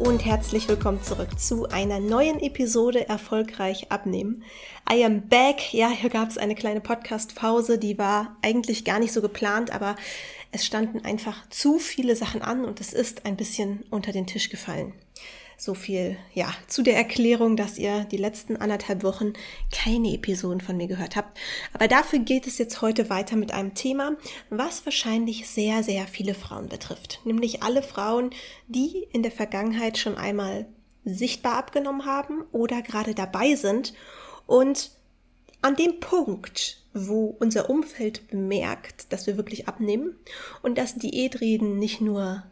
und herzlich willkommen zurück zu einer neuen Episode Erfolgreich abnehmen. I am back. Ja, hier gab es eine kleine Podcast-Pause, die war eigentlich gar nicht so geplant, aber es standen einfach zu viele Sachen an und es ist ein bisschen unter den Tisch gefallen. So viel, ja, zu der Erklärung, dass ihr die letzten anderthalb Wochen keine Episoden von mir gehört habt. Aber dafür geht es jetzt heute weiter mit einem Thema, was wahrscheinlich sehr, sehr viele Frauen betrifft. Nämlich alle Frauen, die in der Vergangenheit schon einmal sichtbar abgenommen haben oder gerade dabei sind und an dem Punkt, wo unser Umfeld bemerkt, dass wir wirklich abnehmen und dass Diätreden nicht nur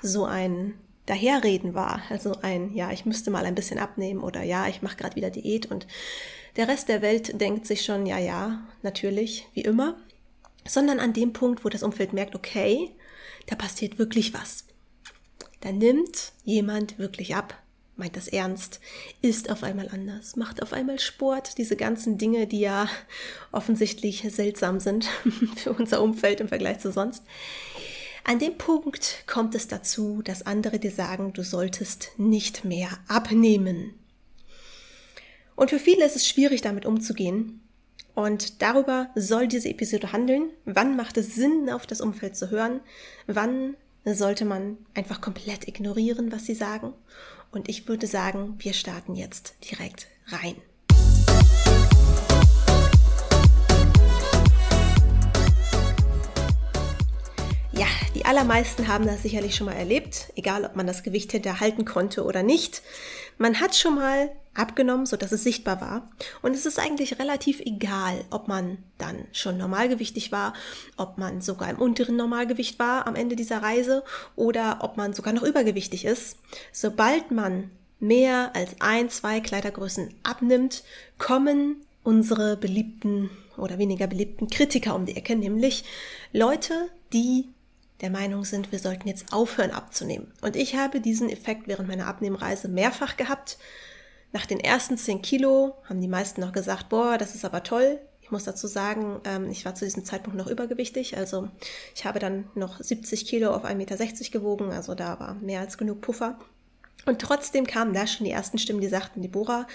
so ein Daherreden war. Also ein, ja, ich müsste mal ein bisschen abnehmen oder ja, ich mache gerade wieder Diät und der Rest der Welt denkt sich schon, ja, ja, natürlich, wie immer. Sondern an dem Punkt, wo das Umfeld merkt, okay, da passiert wirklich was. Da nimmt jemand wirklich ab, meint das ernst, ist auf einmal anders, macht auf einmal Sport, diese ganzen Dinge, die ja offensichtlich seltsam sind für unser Umfeld im Vergleich zu sonst. An dem Punkt kommt es dazu, dass andere dir sagen, du solltest nicht mehr abnehmen. Und für viele ist es schwierig, damit umzugehen. Und darüber soll diese Episode handeln. Wann macht es Sinn, auf das Umfeld zu hören? Wann sollte man einfach komplett ignorieren, was sie sagen? Und ich würde sagen, wir starten jetzt direkt rein. Die allermeisten haben das sicherlich schon mal erlebt, egal ob man das Gewicht hinterhalten konnte oder nicht. Man hat schon mal abgenommen, so dass es sichtbar war. Und es ist eigentlich relativ egal, ob man dann schon normalgewichtig war, ob man sogar im unteren Normalgewicht war am Ende dieser Reise oder ob man sogar noch übergewichtig ist. Sobald man mehr als ein, zwei Kleidergrößen abnimmt, kommen unsere beliebten oder weniger beliebten Kritiker um die Ecke, nämlich Leute, die der Meinung sind, wir sollten jetzt aufhören abzunehmen. Und ich habe diesen Effekt während meiner Abnehmreise mehrfach gehabt. Nach den ersten 10 Kilo haben die meisten noch gesagt, boah, das ist aber toll. Ich muss dazu sagen, ähm, ich war zu diesem Zeitpunkt noch übergewichtig. Also ich habe dann noch 70 Kilo auf 1,60 Meter gewogen. Also da war mehr als genug Puffer. Und trotzdem kamen da schon die ersten Stimmen, die sagten, Deborah,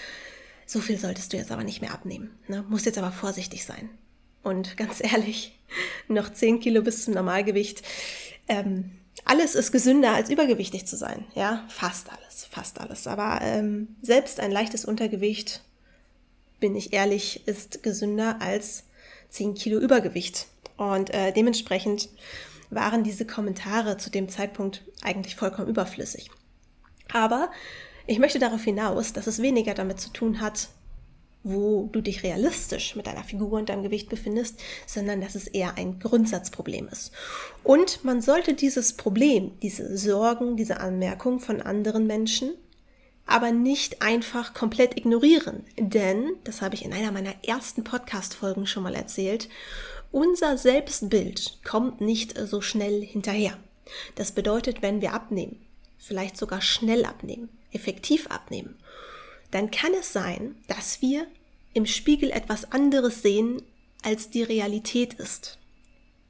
so viel solltest du jetzt aber nicht mehr abnehmen. Ne? Musst jetzt aber vorsichtig sein. Und ganz ehrlich, noch 10 Kilo bis zum Normalgewicht. Ähm, alles ist gesünder als übergewichtig zu sein. Ja, fast alles, fast alles. Aber ähm, selbst ein leichtes Untergewicht, bin ich ehrlich, ist gesünder als 10 Kilo Übergewicht. Und äh, dementsprechend waren diese Kommentare zu dem Zeitpunkt eigentlich vollkommen überflüssig. Aber ich möchte darauf hinaus, dass es weniger damit zu tun hat, wo du dich realistisch mit deiner Figur und deinem Gewicht befindest, sondern dass es eher ein Grundsatzproblem ist. Und man sollte dieses Problem, diese Sorgen, diese Anmerkung von anderen Menschen, aber nicht einfach komplett ignorieren. Denn, das habe ich in einer meiner ersten Podcast-Folgen schon mal erzählt, unser Selbstbild kommt nicht so schnell hinterher. Das bedeutet, wenn wir abnehmen, vielleicht sogar schnell abnehmen, effektiv abnehmen dann kann es sein, dass wir im Spiegel etwas anderes sehen, als die Realität ist.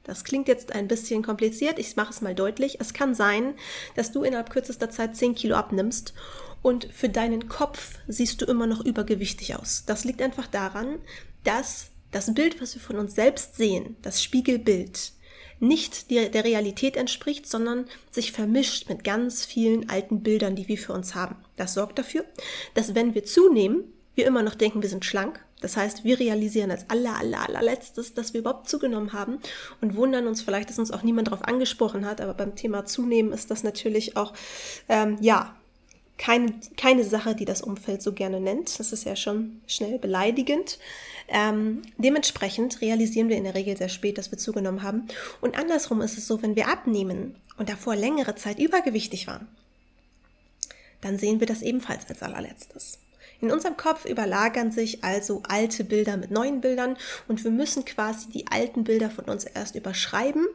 Das klingt jetzt ein bisschen kompliziert, ich mache es mal deutlich. Es kann sein, dass du innerhalb kürzester Zeit 10 Kilo abnimmst und für deinen Kopf siehst du immer noch übergewichtig aus. Das liegt einfach daran, dass das Bild, was wir von uns selbst sehen, das Spiegelbild, nicht der Realität entspricht, sondern sich vermischt mit ganz vielen alten Bildern, die wir für uns haben. Das sorgt dafür, dass wenn wir zunehmen, wir immer noch denken, wir sind schlank. Das heißt, wir realisieren als aller, aller, allerletztes, dass wir überhaupt zugenommen haben und wundern uns vielleicht, dass uns auch niemand darauf angesprochen hat. Aber beim Thema Zunehmen ist das natürlich auch, ähm, ja, keine, keine Sache, die das Umfeld so gerne nennt. Das ist ja schon schnell beleidigend. Ähm, dementsprechend realisieren wir in der Regel sehr spät, dass wir zugenommen haben. Und andersrum ist es so, wenn wir abnehmen und davor längere Zeit übergewichtig waren, dann sehen wir das ebenfalls als allerletztes. In unserem Kopf überlagern sich also alte Bilder mit neuen Bildern und wir müssen quasi die alten Bilder von uns erst überschreiben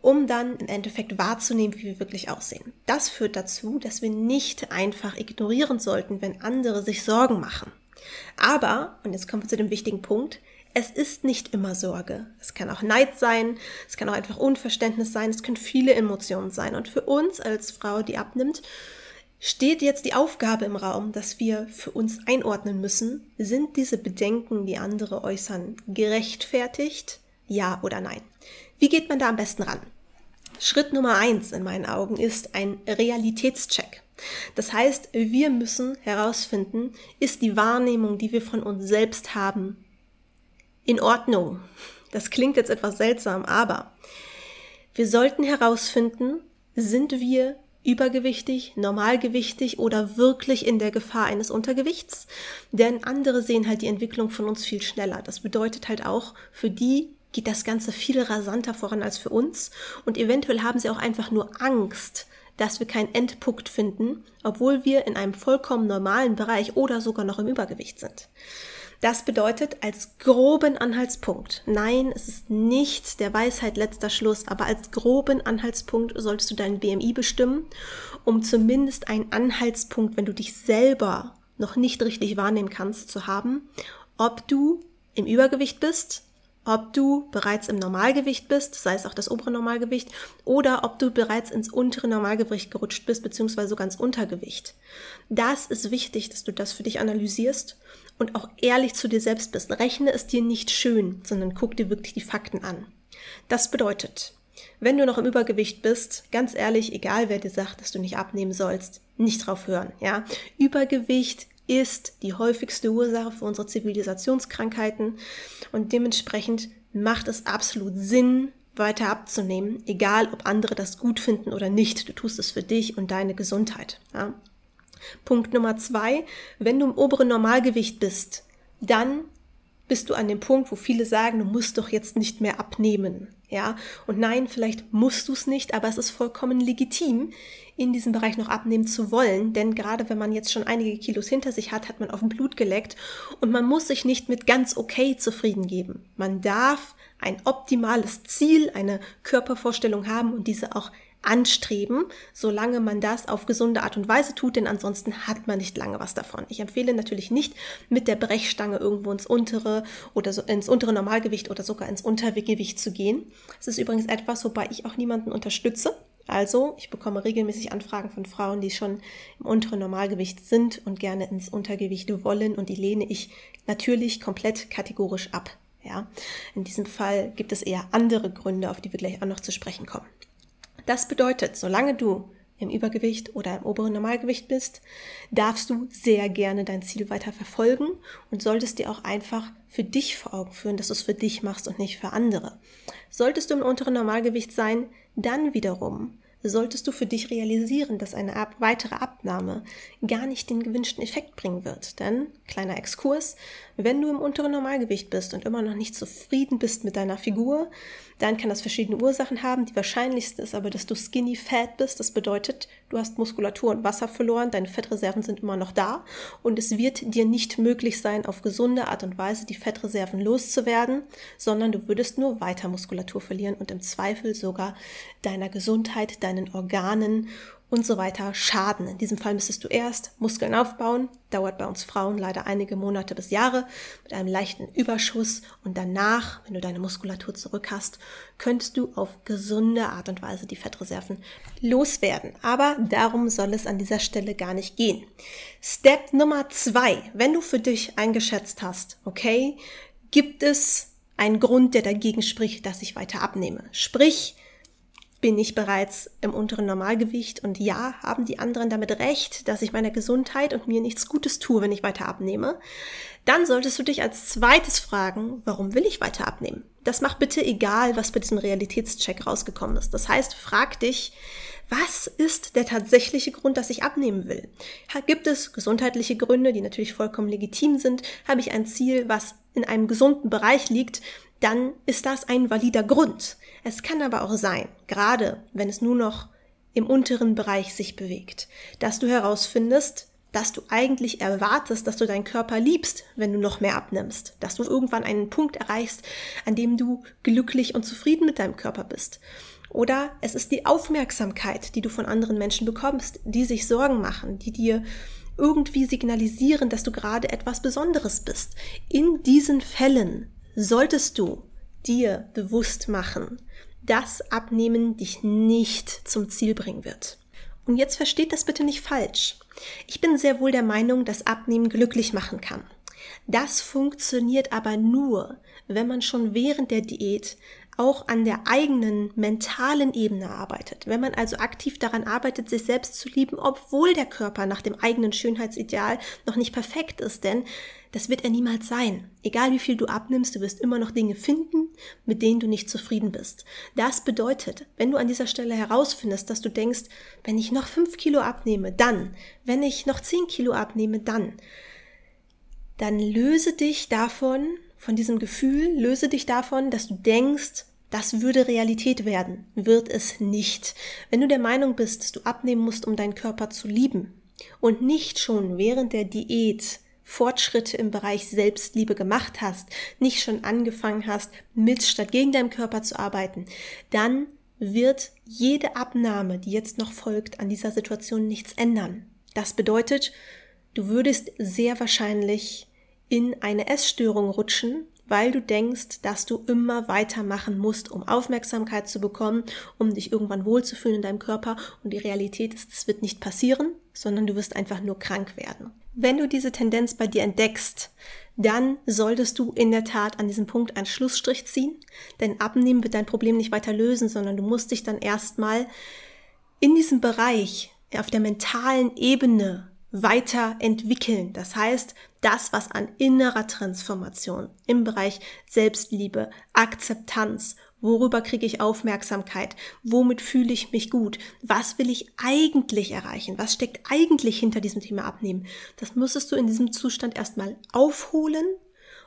um dann im Endeffekt wahrzunehmen, wie wir wirklich aussehen. Das führt dazu, dass wir nicht einfach ignorieren sollten, wenn andere sich Sorgen machen. Aber, und jetzt kommen wir zu dem wichtigen Punkt, es ist nicht immer Sorge. Es kann auch Neid sein, es kann auch einfach Unverständnis sein, es können viele Emotionen sein. Und für uns als Frau, die abnimmt, steht jetzt die Aufgabe im Raum, dass wir für uns einordnen müssen, sind diese Bedenken, die andere äußern, gerechtfertigt? Ja oder nein? Wie geht man da am besten ran? Schritt Nummer eins in meinen Augen ist ein Realitätscheck. Das heißt, wir müssen herausfinden, ist die Wahrnehmung, die wir von uns selbst haben, in Ordnung? Das klingt jetzt etwas seltsam, aber wir sollten herausfinden, sind wir übergewichtig, normalgewichtig oder wirklich in der Gefahr eines Untergewichts? Denn andere sehen halt die Entwicklung von uns viel schneller. Das bedeutet halt auch, für die geht das Ganze viel rasanter voran als für uns und eventuell haben sie auch einfach nur Angst, dass wir keinen Endpunkt finden, obwohl wir in einem vollkommen normalen Bereich oder sogar noch im Übergewicht sind. Das bedeutet als groben Anhaltspunkt, nein, es ist nicht der Weisheit letzter Schluss, aber als groben Anhaltspunkt solltest du deinen BMI bestimmen, um zumindest einen Anhaltspunkt, wenn du dich selber noch nicht richtig wahrnehmen kannst, zu haben, ob du im Übergewicht bist, ob du bereits im Normalgewicht bist, sei es auch das obere Normalgewicht, oder ob du bereits ins untere Normalgewicht gerutscht bist, beziehungsweise sogar ins Untergewicht. Das ist wichtig, dass du das für dich analysierst und auch ehrlich zu dir selbst bist. Rechne es dir nicht schön, sondern guck dir wirklich die Fakten an. Das bedeutet, wenn du noch im Übergewicht bist, ganz ehrlich, egal wer dir sagt, dass du nicht abnehmen sollst, nicht drauf hören, ja. Übergewicht ist die häufigste Ursache für unsere Zivilisationskrankheiten und dementsprechend macht es absolut Sinn, weiter abzunehmen, egal ob andere das gut finden oder nicht. Du tust es für dich und deine Gesundheit. Ja. Punkt Nummer zwei, wenn du im oberen Normalgewicht bist, dann bist du an dem Punkt, wo viele sagen, du musst doch jetzt nicht mehr abnehmen. Ja, und nein, vielleicht musst du es nicht, aber es ist vollkommen legitim, in diesem Bereich noch abnehmen zu wollen, denn gerade wenn man jetzt schon einige Kilos hinter sich hat, hat man auf dem Blut geleckt und man muss sich nicht mit ganz okay zufrieden geben. Man darf ein optimales Ziel, eine Körpervorstellung haben und diese auch anstreben, solange man das auf gesunde Art und Weise tut, denn ansonsten hat man nicht lange was davon. Ich empfehle natürlich nicht mit der Brechstange irgendwo ins untere oder so, ins untere Normalgewicht oder sogar ins Untergewicht zu gehen. Es ist übrigens etwas, wobei ich auch niemanden unterstütze. Also, ich bekomme regelmäßig Anfragen von Frauen, die schon im unteren Normalgewicht sind und gerne ins Untergewicht wollen und die lehne ich natürlich komplett kategorisch ab. Ja, in diesem Fall gibt es eher andere Gründe, auf die wir gleich auch noch zu sprechen kommen. Das bedeutet, solange du im Übergewicht oder im oberen Normalgewicht bist, darfst du sehr gerne dein Ziel weiter verfolgen und solltest dir auch einfach für dich vor Augen führen, dass du es für dich machst und nicht für andere. Solltest du im unteren Normalgewicht sein, dann wiederum solltest du für dich realisieren, dass eine weitere Abnahme gar nicht den gewünschten Effekt bringen wird. Denn, kleiner Exkurs, wenn du im unteren Normalgewicht bist und immer noch nicht zufrieden bist mit deiner Figur, dann kann das verschiedene Ursachen haben. Die wahrscheinlichste ist aber, dass du skinny fat bist. Das bedeutet, du hast Muskulatur und Wasser verloren, deine Fettreserven sind immer noch da und es wird dir nicht möglich sein, auf gesunde Art und Weise die Fettreserven loszuwerden, sondern du würdest nur weiter Muskulatur verlieren und im Zweifel sogar deiner Gesundheit, deinen Organen und so weiter schaden. In diesem Fall müsstest du erst Muskeln aufbauen, dauert bei uns Frauen leider einige Monate bis Jahre mit einem leichten Überschuss und danach, wenn du deine Muskulatur zurück hast, könntest du auf gesunde Art und Weise die Fettreserven loswerden. Aber darum soll es an dieser Stelle gar nicht gehen. Step Nummer zwei, wenn du für dich eingeschätzt hast, okay, gibt es einen Grund, der dagegen spricht, dass ich weiter abnehme. Sprich, bin ich bereits im unteren Normalgewicht und ja, haben die anderen damit recht, dass ich meiner Gesundheit und mir nichts Gutes tue, wenn ich weiter abnehme, dann solltest du dich als zweites fragen, warum will ich weiter abnehmen? Das macht bitte egal, was bei diesem Realitätscheck rausgekommen ist. Das heißt, frag dich, was ist der tatsächliche Grund, dass ich abnehmen will? Gibt es gesundheitliche Gründe, die natürlich vollkommen legitim sind? Habe ich ein Ziel, was in einem gesunden Bereich liegt? Dann ist das ein valider Grund. Es kann aber auch sein, gerade wenn es nur noch im unteren Bereich sich bewegt, dass du herausfindest, dass du eigentlich erwartest, dass du deinen Körper liebst, wenn du noch mehr abnimmst, dass du irgendwann einen Punkt erreichst, an dem du glücklich und zufrieden mit deinem Körper bist. Oder es ist die Aufmerksamkeit, die du von anderen Menschen bekommst, die sich Sorgen machen, die dir irgendwie signalisieren, dass du gerade etwas Besonderes bist. In diesen Fällen solltest du dir bewusst machen, dass Abnehmen dich nicht zum Ziel bringen wird. Und jetzt versteht das bitte nicht falsch. Ich bin sehr wohl der Meinung, dass Abnehmen glücklich machen kann. Das funktioniert aber nur, wenn man schon während der Diät auch an der eigenen mentalen Ebene arbeitet. Wenn man also aktiv daran arbeitet, sich selbst zu lieben, obwohl der Körper nach dem eigenen Schönheitsideal noch nicht perfekt ist, denn das wird er niemals sein. Egal wie viel du abnimmst, du wirst immer noch Dinge finden, mit denen du nicht zufrieden bist. Das bedeutet, wenn du an dieser Stelle herausfindest, dass du denkst, wenn ich noch fünf Kilo abnehme, dann, wenn ich noch zehn Kilo abnehme, dann, dann löse dich davon, von diesem Gefühl, löse dich davon, dass du denkst, das würde Realität werden. Wird es nicht. Wenn du der Meinung bist, dass du abnehmen musst, um deinen Körper zu lieben und nicht schon während der Diät Fortschritte im Bereich Selbstliebe gemacht hast, nicht schon angefangen hast, mit statt gegen deinen Körper zu arbeiten, dann wird jede Abnahme, die jetzt noch folgt, an dieser Situation nichts ändern. Das bedeutet, du würdest sehr wahrscheinlich in eine Essstörung rutschen, weil du denkst, dass du immer weitermachen musst, um Aufmerksamkeit zu bekommen, um dich irgendwann wohlzufühlen in deinem Körper. Und die Realität ist, es wird nicht passieren, sondern du wirst einfach nur krank werden. Wenn du diese Tendenz bei dir entdeckst, dann solltest du in der Tat an diesem Punkt einen Schlussstrich ziehen, denn abnehmen wird dein Problem nicht weiter lösen, sondern du musst dich dann erstmal in diesem Bereich auf der mentalen Ebene weiterentwickeln. Das heißt, das, was an innerer Transformation im Bereich Selbstliebe, Akzeptanz, worüber kriege ich Aufmerksamkeit, womit fühle ich mich gut, was will ich eigentlich erreichen, was steckt eigentlich hinter diesem Thema Abnehmen, das müsstest du in diesem Zustand erstmal aufholen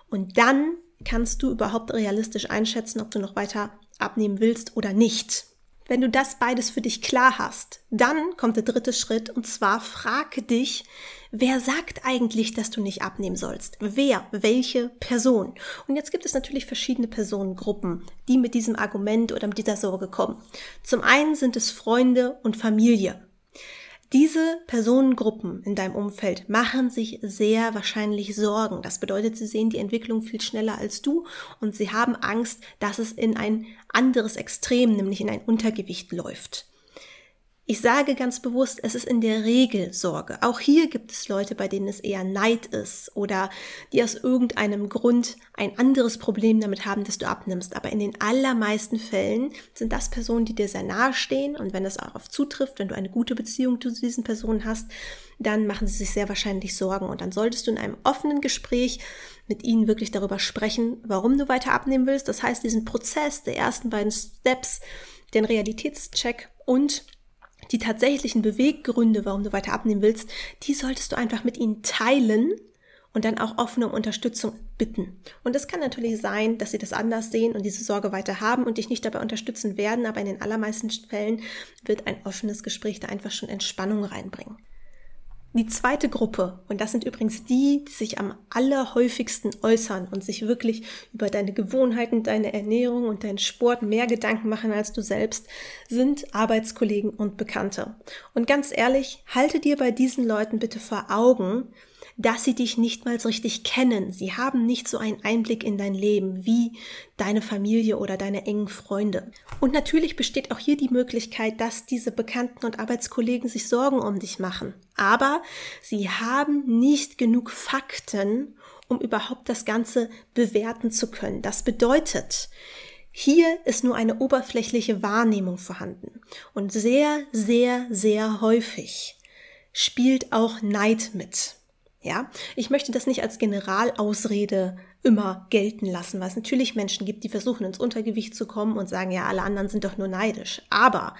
und dann kannst du überhaupt realistisch einschätzen, ob du noch weiter abnehmen willst oder nicht. Wenn du das beides für dich klar hast, dann kommt der dritte Schritt und zwar frage dich, wer sagt eigentlich, dass du nicht abnehmen sollst? Wer? Welche Person? Und jetzt gibt es natürlich verschiedene Personengruppen, die mit diesem Argument oder mit dieser Sorge kommen. Zum einen sind es Freunde und Familie. Diese Personengruppen in deinem Umfeld machen sich sehr wahrscheinlich Sorgen. Das bedeutet, sie sehen die Entwicklung viel schneller als du und sie haben Angst, dass es in ein anderes Extrem, nämlich in ein Untergewicht läuft. Ich sage ganz bewusst, es ist in der Regel Sorge. Auch hier gibt es Leute, bei denen es eher Neid ist oder die aus irgendeinem Grund ein anderes Problem damit haben, dass du abnimmst. Aber in den allermeisten Fällen sind das Personen, die dir sehr nahe stehen und wenn das auch auf zutrifft, wenn du eine gute Beziehung zu diesen Personen hast, dann machen sie sich sehr wahrscheinlich Sorgen und dann solltest du in einem offenen Gespräch mit ihnen wirklich darüber sprechen, warum du weiter abnehmen willst. Das heißt, diesen Prozess der ersten beiden Steps, den Realitätscheck und die tatsächlichen Beweggründe, warum du weiter abnehmen willst, die solltest du einfach mit ihnen teilen und dann auch offen um Unterstützung bitten. Und es kann natürlich sein, dass sie das anders sehen und diese Sorge weiter haben und dich nicht dabei unterstützen werden, aber in den allermeisten Fällen wird ein offenes Gespräch da einfach schon Entspannung reinbringen. Die zweite Gruppe, und das sind übrigens die, die sich am allerhäufigsten äußern und sich wirklich über deine Gewohnheiten, deine Ernährung und deinen Sport mehr Gedanken machen als du selbst, sind Arbeitskollegen und Bekannte. Und ganz ehrlich, halte dir bei diesen Leuten bitte vor Augen, dass sie dich nicht mal so richtig kennen. Sie haben nicht so einen Einblick in dein Leben wie deine Familie oder deine engen Freunde. Und natürlich besteht auch hier die Möglichkeit, dass diese Bekannten und Arbeitskollegen sich Sorgen um dich machen. Aber sie haben nicht genug Fakten, um überhaupt das Ganze bewerten zu können. Das bedeutet, hier ist nur eine oberflächliche Wahrnehmung vorhanden. Und sehr, sehr, sehr häufig spielt auch Neid mit. Ja, ich möchte das nicht als Generalausrede immer gelten lassen, weil es natürlich Menschen gibt, die versuchen ins Untergewicht zu kommen und sagen, ja, alle anderen sind doch nur neidisch. Aber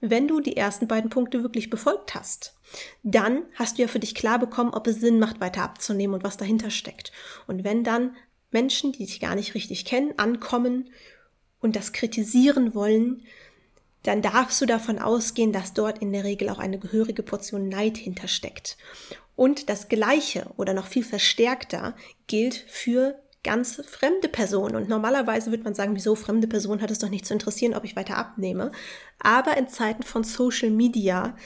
wenn du die ersten beiden Punkte wirklich befolgt hast, dann hast du ja für dich klar bekommen, ob es Sinn macht, weiter abzunehmen und was dahinter steckt. Und wenn dann Menschen, die dich gar nicht richtig kennen, ankommen und das kritisieren wollen, dann darfst du davon ausgehen, dass dort in der Regel auch eine gehörige Portion Neid hintersteckt. Und das Gleiche oder noch viel verstärkter gilt für ganz fremde Personen. Und normalerweise würde man sagen, wieso fremde Personen hat es doch nicht zu interessieren, ob ich weiter abnehme. Aber in Zeiten von Social Media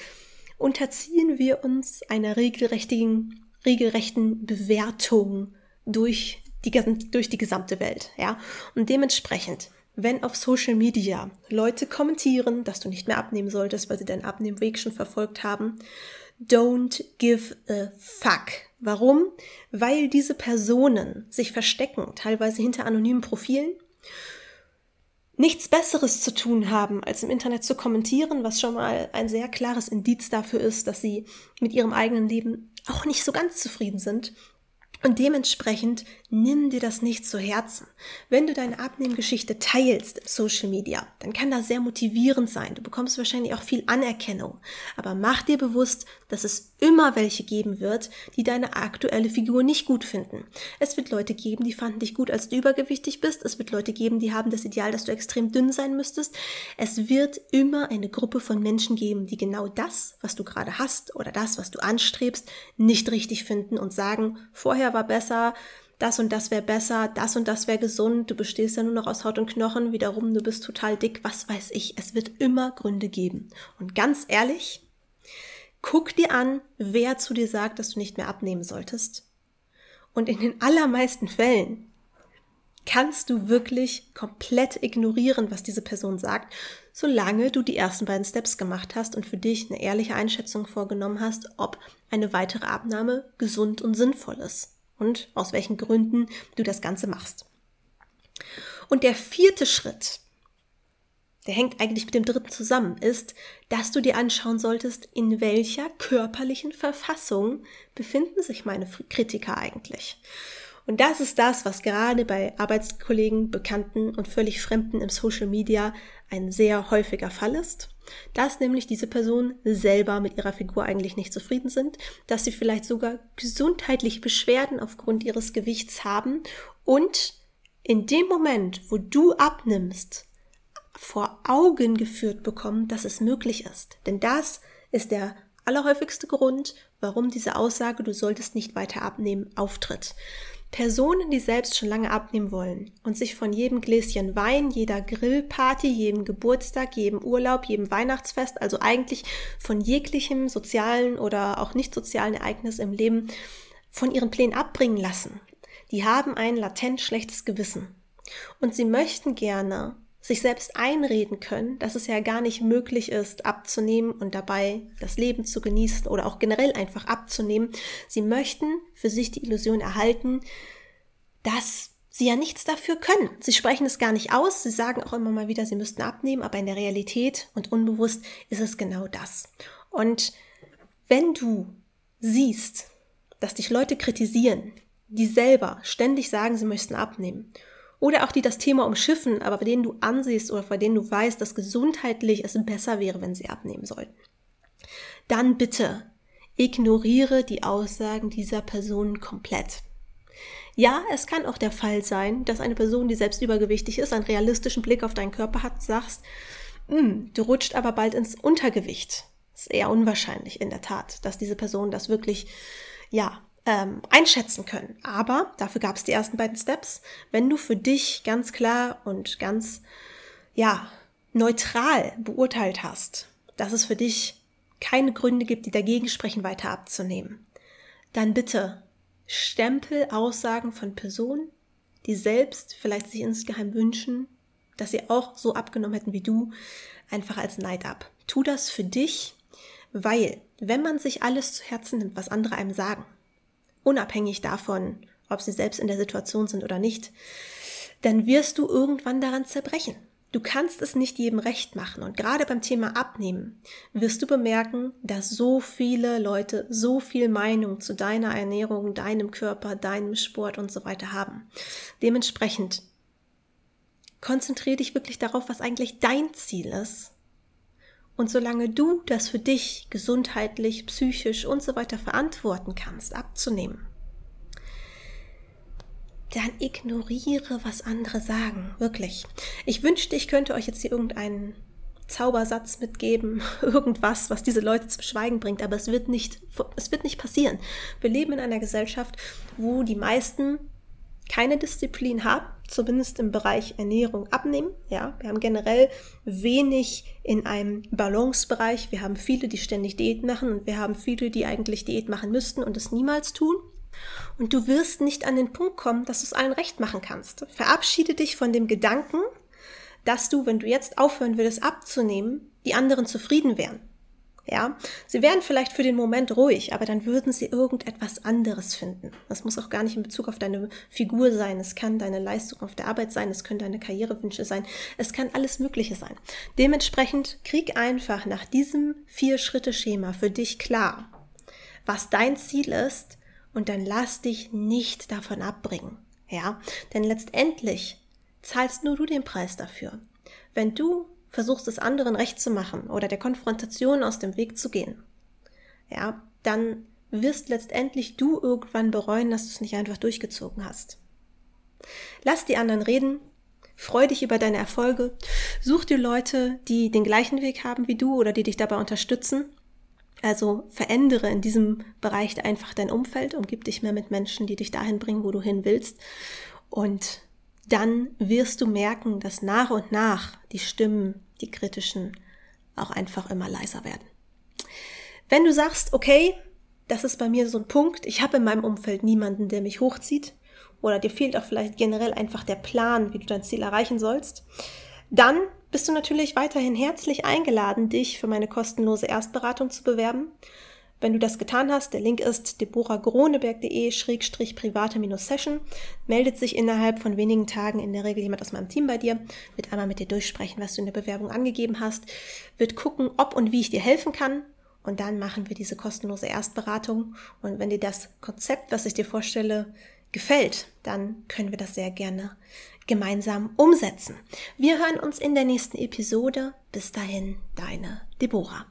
unterziehen wir uns einer regelrechten, regelrechten Bewertung durch die, durch die gesamte Welt. Ja? Und dementsprechend wenn auf Social Media Leute kommentieren, dass du nicht mehr abnehmen solltest, weil sie deinen Abnehmweg schon verfolgt haben. Don't give a fuck. Warum? Weil diese Personen sich verstecken, teilweise hinter anonymen Profilen nichts Besseres zu tun haben, als im Internet zu kommentieren, was schon mal ein sehr klares Indiz dafür ist, dass sie mit ihrem eigenen Leben auch nicht so ganz zufrieden sind und dementsprechend nimm dir das nicht zu Herzen. Wenn du deine Abnehmgeschichte teilst im Social Media, dann kann das sehr motivierend sein. Du bekommst wahrscheinlich auch viel Anerkennung. Aber mach dir bewusst, dass es immer welche geben wird, die deine aktuelle Figur nicht gut finden. Es wird Leute geben, die fanden dich gut, als du übergewichtig bist. Es wird Leute geben, die haben das Ideal, dass du extrem dünn sein müsstest. Es wird immer eine Gruppe von Menschen geben, die genau das, was du gerade hast oder das, was du anstrebst, nicht richtig finden und sagen, vorher war besser, das und das wäre besser, das und das wäre gesund, du bestehst ja nur noch aus Haut und Knochen, wiederum du bist total dick, was weiß ich. Es wird immer Gründe geben. Und ganz ehrlich, guck dir an, wer zu dir sagt, dass du nicht mehr abnehmen solltest. Und in den allermeisten Fällen kannst du wirklich komplett ignorieren, was diese Person sagt, solange du die ersten beiden Steps gemacht hast und für dich eine ehrliche Einschätzung vorgenommen hast, ob eine weitere Abnahme gesund und sinnvoll ist und aus welchen Gründen du das Ganze machst. Und der vierte Schritt, der hängt eigentlich mit dem dritten zusammen, ist, dass du dir anschauen solltest, in welcher körperlichen Verfassung befinden sich meine Kritiker eigentlich. Und das ist das, was gerade bei Arbeitskollegen, Bekannten und völlig Fremden im Social Media ein sehr häufiger Fall ist dass nämlich diese Personen selber mit ihrer Figur eigentlich nicht zufrieden sind, dass sie vielleicht sogar gesundheitliche Beschwerden aufgrund ihres Gewichts haben und in dem Moment, wo du abnimmst, vor Augen geführt bekommen, dass es möglich ist. Denn das ist der allerhäufigste Grund, warum diese Aussage, du solltest nicht weiter abnehmen, auftritt. Personen, die selbst schon lange abnehmen wollen und sich von jedem Gläschen Wein, jeder Grillparty, jedem Geburtstag, jedem Urlaub, jedem Weihnachtsfest, also eigentlich von jeglichem sozialen oder auch nicht sozialen Ereignis im Leben von ihren Plänen abbringen lassen, die haben ein latent schlechtes Gewissen. Und sie möchten gerne sich selbst einreden können, dass es ja gar nicht möglich ist, abzunehmen und dabei das Leben zu genießen oder auch generell einfach abzunehmen. Sie möchten für sich die Illusion erhalten, dass sie ja nichts dafür können. Sie sprechen es gar nicht aus, sie sagen auch immer mal wieder, sie müssten abnehmen, aber in der Realität und unbewusst ist es genau das. Und wenn du siehst, dass dich Leute kritisieren, die selber ständig sagen, sie möchten abnehmen oder auch die das Thema umschiffen, aber bei denen du ansiehst oder bei denen du weißt, dass gesundheitlich es besser wäre, wenn sie abnehmen sollten. Dann bitte ignoriere die Aussagen dieser Personen komplett. Ja, es kann auch der Fall sein, dass eine Person, die selbst übergewichtig ist, einen realistischen Blick auf deinen Körper hat, sagst, hm, du rutscht aber bald ins Untergewicht. Ist eher unwahrscheinlich in der Tat, dass diese Person das wirklich, ja, ähm, einschätzen können. Aber dafür gab es die ersten beiden Steps. Wenn du für dich ganz klar und ganz, ja, neutral beurteilt hast, dass es für dich keine Gründe gibt, die dagegen sprechen, weiter abzunehmen, dann bitte stempel Aussagen von Personen, die selbst vielleicht sich insgeheim wünschen, dass sie auch so abgenommen hätten wie du, einfach als Neid ab. Tu das für dich, weil wenn man sich alles zu Herzen nimmt, was andere einem sagen, unabhängig davon, ob sie selbst in der Situation sind oder nicht, dann wirst du irgendwann daran zerbrechen. Du kannst es nicht jedem recht machen. Und gerade beim Thema Abnehmen wirst du bemerken, dass so viele Leute so viel Meinung zu deiner Ernährung, deinem Körper, deinem Sport und so weiter haben. Dementsprechend konzentriere dich wirklich darauf, was eigentlich dein Ziel ist. Und solange du das für dich gesundheitlich, psychisch und so weiter verantworten kannst, abzunehmen, dann ignoriere, was andere sagen. Wirklich. Ich wünschte, ich könnte euch jetzt hier irgendeinen Zaubersatz mitgeben, irgendwas, was diese Leute zum Schweigen bringt, aber es wird nicht, es wird nicht passieren. Wir leben in einer Gesellschaft, wo die meisten keine Disziplin haben, zumindest im Bereich Ernährung abnehmen. Ja, wir haben generell wenig in einem Balancebereich. Wir haben viele, die ständig Diät machen und wir haben viele, die eigentlich Diät machen müssten und es niemals tun. Und du wirst nicht an den Punkt kommen, dass du es allen recht machen kannst. Verabschiede dich von dem Gedanken, dass du, wenn du jetzt aufhören würdest abzunehmen, die anderen zufrieden wären. Ja, sie wären vielleicht für den Moment ruhig, aber dann würden sie irgendetwas anderes finden. Das muss auch gar nicht in Bezug auf deine Figur sein. Es kann deine Leistung auf der Arbeit sein. Es können deine Karrierewünsche sein. Es kann alles Mögliche sein. Dementsprechend krieg einfach nach diesem Vier-Schritte-Schema für dich klar, was dein Ziel ist und dann lass dich nicht davon abbringen. Ja, denn letztendlich zahlst nur du den Preis dafür. Wenn du versuchst es anderen recht zu machen oder der Konfrontation aus dem Weg zu gehen, ja, dann wirst letztendlich du irgendwann bereuen, dass du es nicht einfach durchgezogen hast. Lass die anderen reden, freu dich über deine Erfolge, such dir Leute, die den gleichen Weg haben wie du oder die dich dabei unterstützen. Also verändere in diesem Bereich einfach dein Umfeld, umgib dich mehr mit Menschen, die dich dahin bringen, wo du hin willst. Und dann wirst du merken, dass nach und nach die Stimmen, die kritischen, auch einfach immer leiser werden. Wenn du sagst, okay, das ist bei mir so ein Punkt, ich habe in meinem Umfeld niemanden, der mich hochzieht, oder dir fehlt auch vielleicht generell einfach der Plan, wie du dein Ziel erreichen sollst, dann bist du natürlich weiterhin herzlich eingeladen, dich für meine kostenlose Erstberatung zu bewerben. Wenn du das getan hast, der Link ist deborahgroneberg.de-private-session, meldet sich innerhalb von wenigen Tagen in der Regel jemand aus meinem Team bei dir, wird einmal mit dir durchsprechen, was du in der Bewerbung angegeben hast, wird gucken, ob und wie ich dir helfen kann und dann machen wir diese kostenlose Erstberatung und wenn dir das Konzept, was ich dir vorstelle, gefällt, dann können wir das sehr gerne gemeinsam umsetzen. Wir hören uns in der nächsten Episode. Bis dahin, deine Deborah.